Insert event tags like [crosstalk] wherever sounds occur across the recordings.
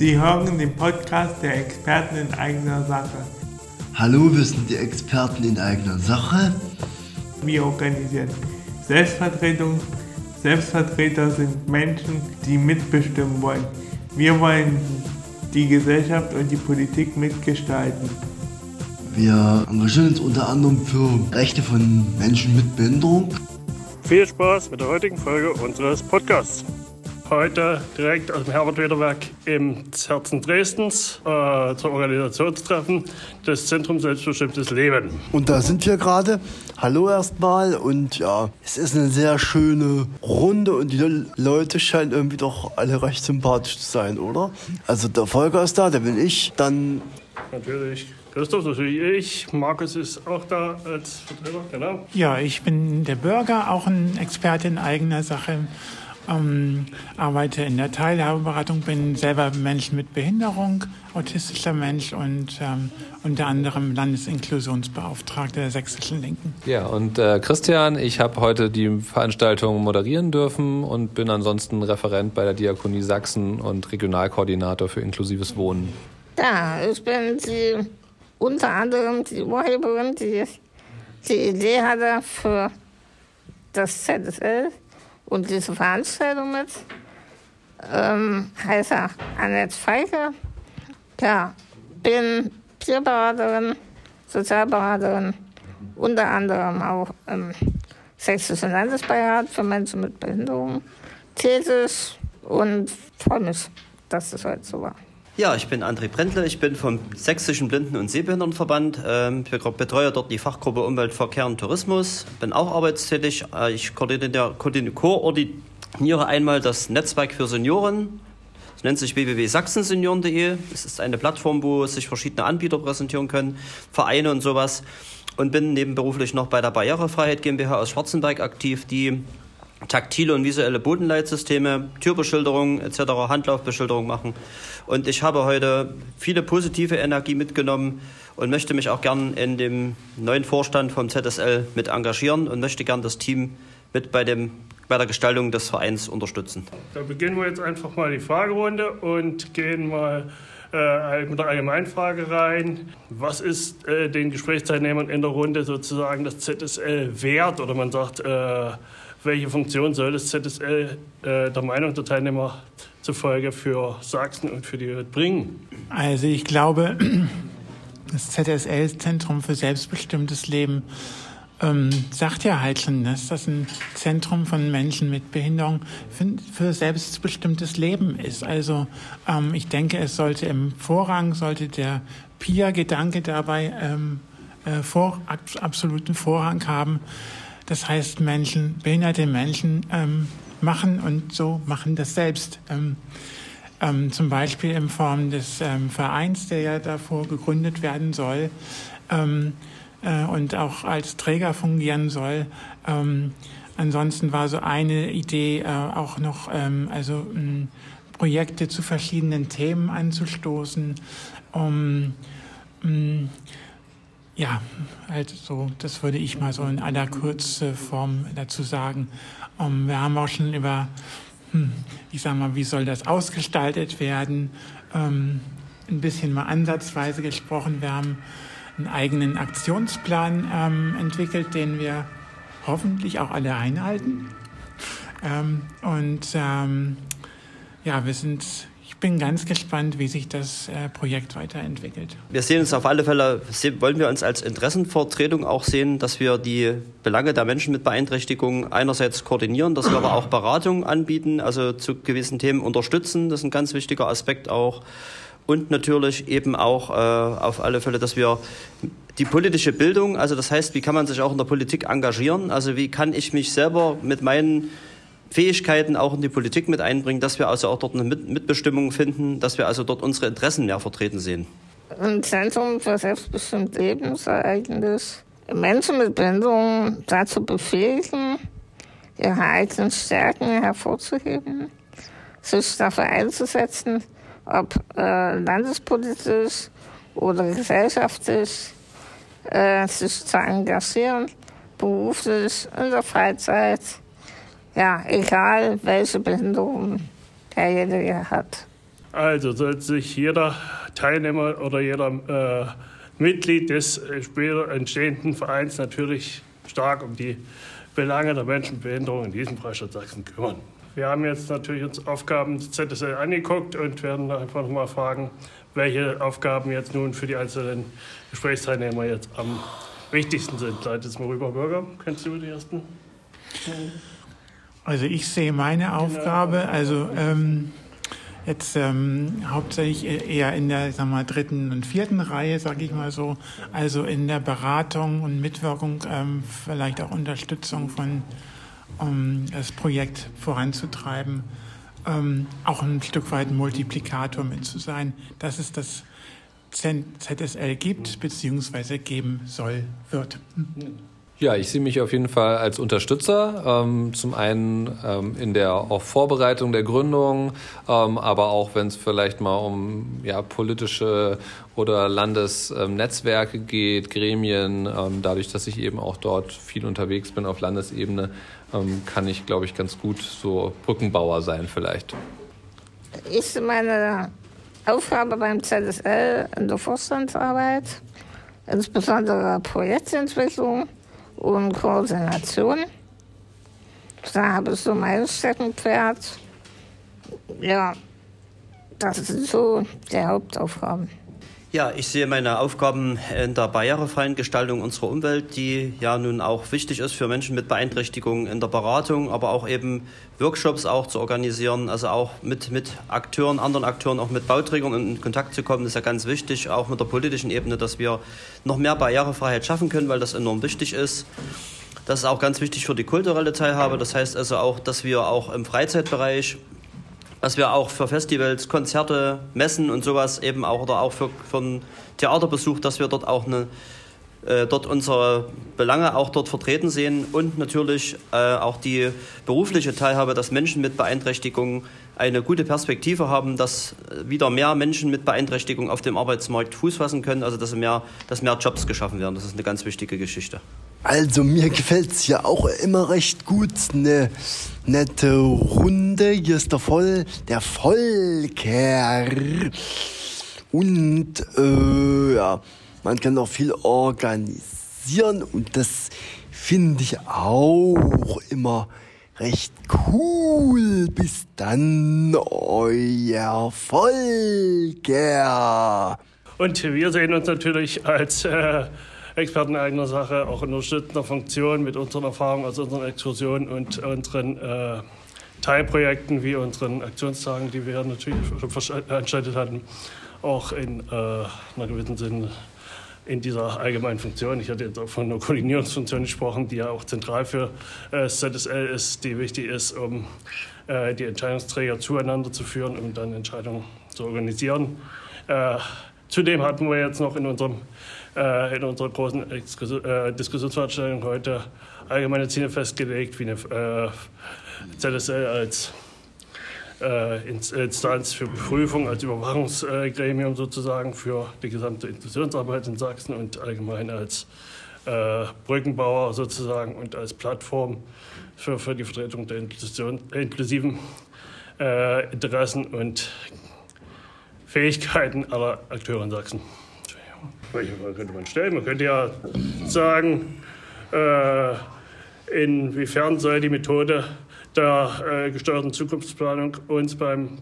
Sie hören den Podcast der Experten in eigener Sache. Hallo, wir sind die Experten in eigener Sache. Wir organisieren Selbstvertretung. Selbstvertreter sind Menschen, die mitbestimmen wollen. Wir wollen die Gesellschaft und die Politik mitgestalten. Wir engagieren uns unter anderem für Rechte von Menschen mit Behinderung. Viel Spaß mit der heutigen Folge unseres Podcasts. Heute direkt aus dem Herbert-Weder-Werk im Herzen Dresdens äh, zum Organisationstreffen des Zentrums Selbstbestimmtes Leben. Und da sind wir gerade. Hallo erstmal und ja, es ist eine sehr schöne Runde und die Leute scheinen irgendwie doch alle recht sympathisch zu sein, oder? Also der Volker ist da, der bin ich, dann... Natürlich Christoph, natürlich ich. Markus ist auch da als Vertreter, genau. Ja, ich bin der Bürger, auch ein Experte in eigener Sache. Ähm, arbeite in der Teilhabeberatung, bin selber Mensch mit Behinderung, autistischer Mensch und ähm, unter anderem Landesinklusionsbeauftragter der Sächsischen Linken. Ja, und äh, Christian, ich habe heute die Veranstaltung moderieren dürfen und bin ansonsten Referent bei der Diakonie Sachsen und Regionalkoordinator für inklusives Wohnen. Ja, ich bin die unter anderem die Urheberin, die die Idee hatte für das ZSL und diese Veranstaltung mit. Ähm, heiße Annette Feige. Ja, bin Tierberaterin, Sozialberaterin, unter anderem auch im Sächsischen Landesbeirat für Menschen mit Behinderung tätig und freue mich, dass das heute so war. Ja, ich bin André Brendle, ich bin vom Sächsischen Blinden- und Sehbehindertenverband. Ähm, ich betreue dort die Fachgruppe Umwelt, Verkehr und Tourismus, bin auch arbeitstätig. Äh, ich koordiniere, koordiniere einmal das Netzwerk für Senioren. Es nennt sich www.sachsensenioren.de. Es ist eine Plattform, wo sich verschiedene Anbieter präsentieren können, Vereine und sowas. Und bin nebenberuflich noch bei der Barrierefreiheit GmbH aus Schwarzenberg aktiv, die taktile und visuelle Bodenleitsysteme, Türbeschilderung etc., Handlaufbeschilderung machen. Und ich habe heute viele positive Energie mitgenommen und möchte mich auch gern in dem neuen Vorstand vom ZSL mit engagieren und möchte gern das Team mit bei, dem, bei der Gestaltung des Vereins unterstützen. Da beginnen wir jetzt einfach mal die Fragerunde und gehen mal äh, mit der Allgemeinfrage rein. Was ist äh, den Gesprächsteilnehmern in der Runde sozusagen das ZSL wert? Oder man sagt, äh, welche Funktion soll das ZSL äh, der Meinung der Teilnehmer zufolge für Sachsen und für die Welt bringen? Also ich glaube, [clears throat] das ZSL, Zentrum für selbstbestimmtes Leben, ähm, sagt ja halt schon, dass das ein Zentrum von Menschen mit Behinderung für, für selbstbestimmtes Leben ist. Also ähm, ich denke, es sollte im Vorrang, sollte der PIA-Gedanke dabei ähm, äh, vor, absoluten Vorrang haben. Das heißt, Menschen, behinderte Menschen ähm, machen und so machen das selbst. Ähm, ähm, zum Beispiel in Form des ähm, Vereins, der ja davor gegründet werden soll ähm, äh, und auch als Träger fungieren soll. Ähm, ansonsten war so eine Idee äh, auch noch, also Projekte zu verschiedenen Themen anzustoßen, um ja, halt so, das würde ich mal so in aller Kurzform dazu sagen. Um, ähm, wir haben auch schon über, hm, ich sag mal, wie soll das ausgestaltet werden, ähm, ein bisschen mal ansatzweise gesprochen. Wir haben einen eigenen Aktionsplan ähm, entwickelt, den wir hoffentlich auch alle einhalten. Ähm, und ähm, ja, wir sind bin ganz gespannt, wie sich das äh, Projekt weiterentwickelt. Wir sehen uns auf alle Fälle, wollen wir uns als Interessenvertretung auch sehen, dass wir die Belange der Menschen mit Beeinträchtigungen einerseits koordinieren, dass wir aber auch Beratung anbieten, also zu gewissen Themen unterstützen. Das ist ein ganz wichtiger Aspekt auch. Und natürlich eben auch äh, auf alle Fälle, dass wir die politische Bildung, also das heißt, wie kann man sich auch in der Politik engagieren? Also wie kann ich mich selber mit meinen Fähigkeiten auch in die Politik mit einbringen, dass wir also auch dort eine Mitbestimmung finden, dass wir also dort unsere Interessen mehr vertreten sehen. Ein Zentrum für selbstbestimmte Leben soll eigentlich Menschen mit Behinderungen dazu befähigen, ihre eigenen Stärken hervorzuheben, sich dafür einzusetzen, ob äh, landespolitisch oder gesellschaftlich, äh, sich zu engagieren, beruflich, in der Freizeit ja, egal welche Behinderung derjenige hat. Also sollte sich jeder Teilnehmer oder jeder äh, Mitglied des später entstehenden Vereins natürlich stark um die Belange der Menschen mit Behinderung in diesem Freistaat Sachsen kümmern. Wir haben jetzt natürlich uns Aufgaben des ZSL angeguckt und werden einfach nochmal fragen, welche Aufgaben jetzt nun für die einzelnen Gesprächsteilnehmer jetzt am wichtigsten sind. Leite jetzt mal rüber, Bürger. Kennst du die ersten? Also ich sehe meine Aufgabe, also ähm, jetzt ähm, hauptsächlich e-, eher in der sag mal, dritten und vierten Reihe, sage ich mal so, also in der Beratung und Mitwirkung, ähm, vielleicht auch Unterstützung von um das Projekt voranzutreiben, ähm, auch ein Stück weit Multiplikator mit zu sein, dass es das ZSL gibt bzw. geben soll, wird. Ja, ich sehe mich auf jeden Fall als Unterstützer. Ähm, zum einen ähm, in der auch Vorbereitung der Gründung, ähm, aber auch wenn es vielleicht mal um ja, politische oder Landesnetzwerke geht, Gremien. Ähm, dadurch, dass ich eben auch dort viel unterwegs bin auf Landesebene, ähm, kann ich, glaube ich, ganz gut so Brückenbauer sein vielleicht. Ich meine Aufgabe beim ZSL in der Vorstandsarbeit, insbesondere Projektentwicklung und Koordination. Da habe ich so mein Steckenpferd. Ja, das sind so die Hauptaufgaben. Ja, ich sehe meine Aufgaben in der barrierefreien Gestaltung unserer Umwelt, die ja nun auch wichtig ist für Menschen mit Beeinträchtigungen in der Beratung, aber auch eben Workshops auch zu organisieren, also auch mit, mit Akteuren, anderen Akteuren, auch mit Bauträgern in Kontakt zu kommen, ist ja ganz wichtig, auch mit der politischen Ebene, dass wir noch mehr Barrierefreiheit schaffen können, weil das enorm wichtig ist. Das ist auch ganz wichtig für die kulturelle Teilhabe. Das heißt also auch, dass wir auch im Freizeitbereich was wir auch für Festivals, Konzerte, Messen und sowas eben auch oder auch für, für einen Theaterbesuch, dass wir dort auch eine, äh, dort unsere Belange auch dort vertreten sehen und natürlich äh, auch die berufliche Teilhabe, dass Menschen mit Beeinträchtigungen eine gute Perspektive haben, dass wieder mehr Menschen mit Beeinträchtigung auf dem Arbeitsmarkt Fuß fassen können, also dass mehr, dass mehr Jobs geschaffen werden. Das ist eine ganz wichtige Geschichte. Also mir gefällt es ja auch immer recht gut. Eine nette Runde. Hier ist der Voll, der Volker. Und äh, ja, man kann auch viel organisieren und das finde ich auch immer recht cool. Bis dann, euer Volker. Und wir sehen uns natürlich als äh, Experten eigener Sache, auch unterstützender Funktion mit unseren Erfahrungen aus unseren Exkursionen und unseren äh, Teilprojekten wie unseren Aktionstagen, die wir natürlich veranstaltet hatten, auch in äh, einer gewissen Sinne in dieser allgemeinen Funktion. Ich hatte jetzt auch von einer Koordinierungsfunktion gesprochen, die ja auch zentral für äh, ZSL ist, die wichtig ist, um äh, die Entscheidungsträger zueinander zu führen, um dann Entscheidungen zu organisieren. Äh, zudem hatten wir jetzt noch in unserem äh, in unserer großen Exkus äh, Diskussionsveranstaltung heute allgemeine Ziele festgelegt, wie eine äh, ZSL als äh, Instanz für Prüfung, als Überwachungsgremium sozusagen für die gesamte Inklusionsarbeit in Sachsen und allgemein als äh, Brückenbauer sozusagen und als Plattform für, für die Vertretung der Inklusion, inklusiven Interessen und Fähigkeiten aller Akteure in Sachsen. Welche Frage könnte man stellen? Man könnte ja sagen, äh, inwiefern soll die Methode der äh, gesteuerten Zukunftsplanung uns beim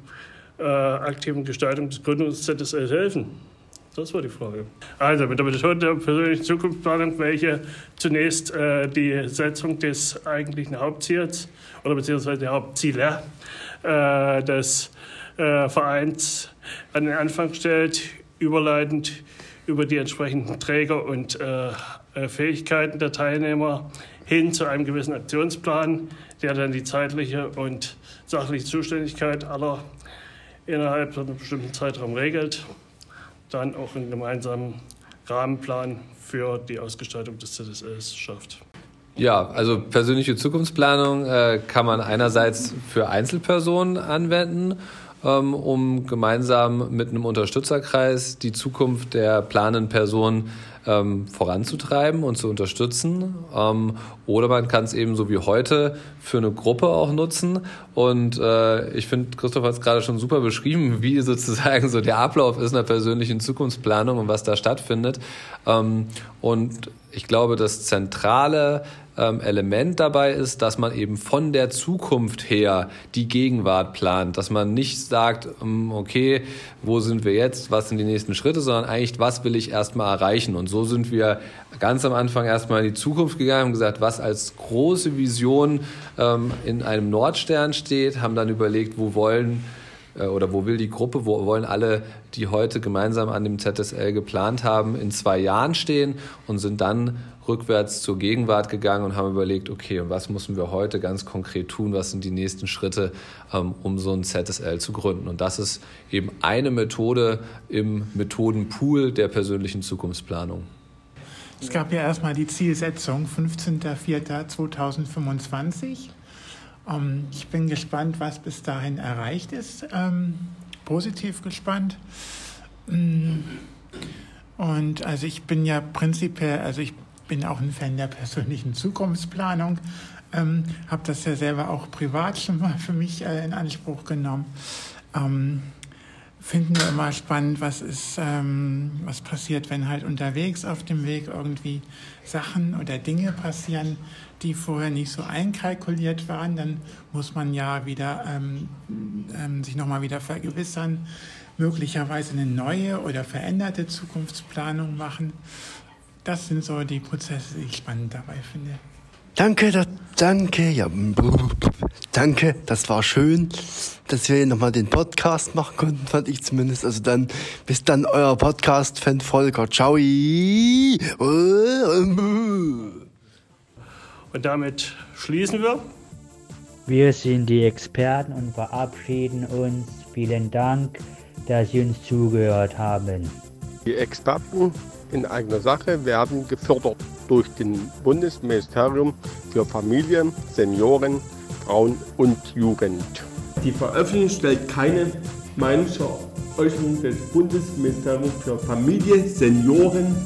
äh, aktiven Gestaltung des Gründungs-ZSL helfen? Das war die Frage. Also mit der Methode der persönlichen Zukunftsplanung, welche zunächst äh, die Setzung des eigentlichen Hauptziels oder beziehungsweise der Hauptziele äh, des äh, Vereins an den Anfang stellt, überleitend über die entsprechenden Träger und äh, äh, Fähigkeiten der Teilnehmer hin zu einem gewissen Aktionsplan, der dann die zeitliche und sachliche Zuständigkeit aller innerhalb von einem bestimmten Zeitraum regelt, dann auch einen gemeinsamen Rahmenplan für die Ausgestaltung des ZSLs schafft. Ja, also persönliche Zukunftsplanung äh, kann man einerseits für Einzelpersonen anwenden um gemeinsam mit einem Unterstützerkreis die Zukunft der planenden Person ähm, voranzutreiben und zu unterstützen. Ähm, oder man kann es eben so wie heute für eine Gruppe auch nutzen. Und äh, ich finde, Christoph hat es gerade schon super beschrieben, [laughs] wie sozusagen so der Ablauf ist einer persönlichen Zukunftsplanung und was da stattfindet. Ähm, und ich glaube, das Zentrale ähm, Element dabei ist, dass man eben von der Zukunft her die Gegenwart plant, dass man nicht sagt, ähm, okay, wo sind wir jetzt, was sind die nächsten Schritte, sondern eigentlich, was will ich erstmal erreichen. Und so sind wir ganz am Anfang erstmal in die Zukunft gegangen und gesagt, was als große Vision ähm, in einem Nordstern steht, haben dann überlegt, wo wollen äh, oder wo will die Gruppe, wo wollen alle, die heute gemeinsam an dem ZSL geplant haben, in zwei Jahren stehen und sind dann rückwärts zur Gegenwart gegangen und haben überlegt, okay, und was müssen wir heute ganz konkret tun, was sind die nächsten Schritte, ähm, um so ein ZSL zu gründen. Und das ist eben eine Methode im Methodenpool der persönlichen Zukunftsplanung. Es gab ja erstmal die Zielsetzung 15.04.2025. Ähm, ich bin gespannt, was bis dahin erreicht ist. Ähm, positiv gespannt. Mm. Und also ich bin ja prinzipiell, also ich bin auch ein Fan der persönlichen Zukunftsplanung, ähm, habe das ja selber auch privat schon mal für mich äh, in Anspruch genommen. Ähm, finden wir immer spannend, was ist, ähm, was passiert, wenn halt unterwegs auf dem Weg irgendwie Sachen oder Dinge passieren, die vorher nicht so einkalkuliert waren. Dann muss man ja wieder ähm, ähm, sich nochmal wieder vergewissern, möglicherweise eine neue oder veränderte Zukunftsplanung machen. Das sind so die Prozesse, die ich spannend dabei finde. Danke, da, danke, ja, danke, das war schön, dass wir nochmal den Podcast machen konnten, fand ich zumindest. Also dann, bis dann euer Podcast-Fan Volker. Ciao. Und damit schließen wir. Wir sind die Experten und verabschieden uns. Vielen Dank, dass Sie uns zugehört haben. Die Experten in eigener Sache werden gefördert durch den Bundesministerium für Familie, Senioren, Frauen und Jugend. Die Veröffentlichung stellt keine Meinungsäußerung des Bundesministeriums für Familie, Senioren,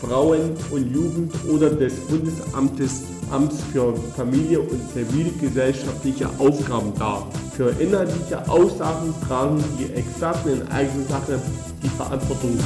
Frauen und Jugend oder des Bundesamtes Amts für Familie und zivilgesellschaftliche Aufgaben dar. Für inhaltliche Aussagen tragen die Experten in eigener Sache die Verantwortung.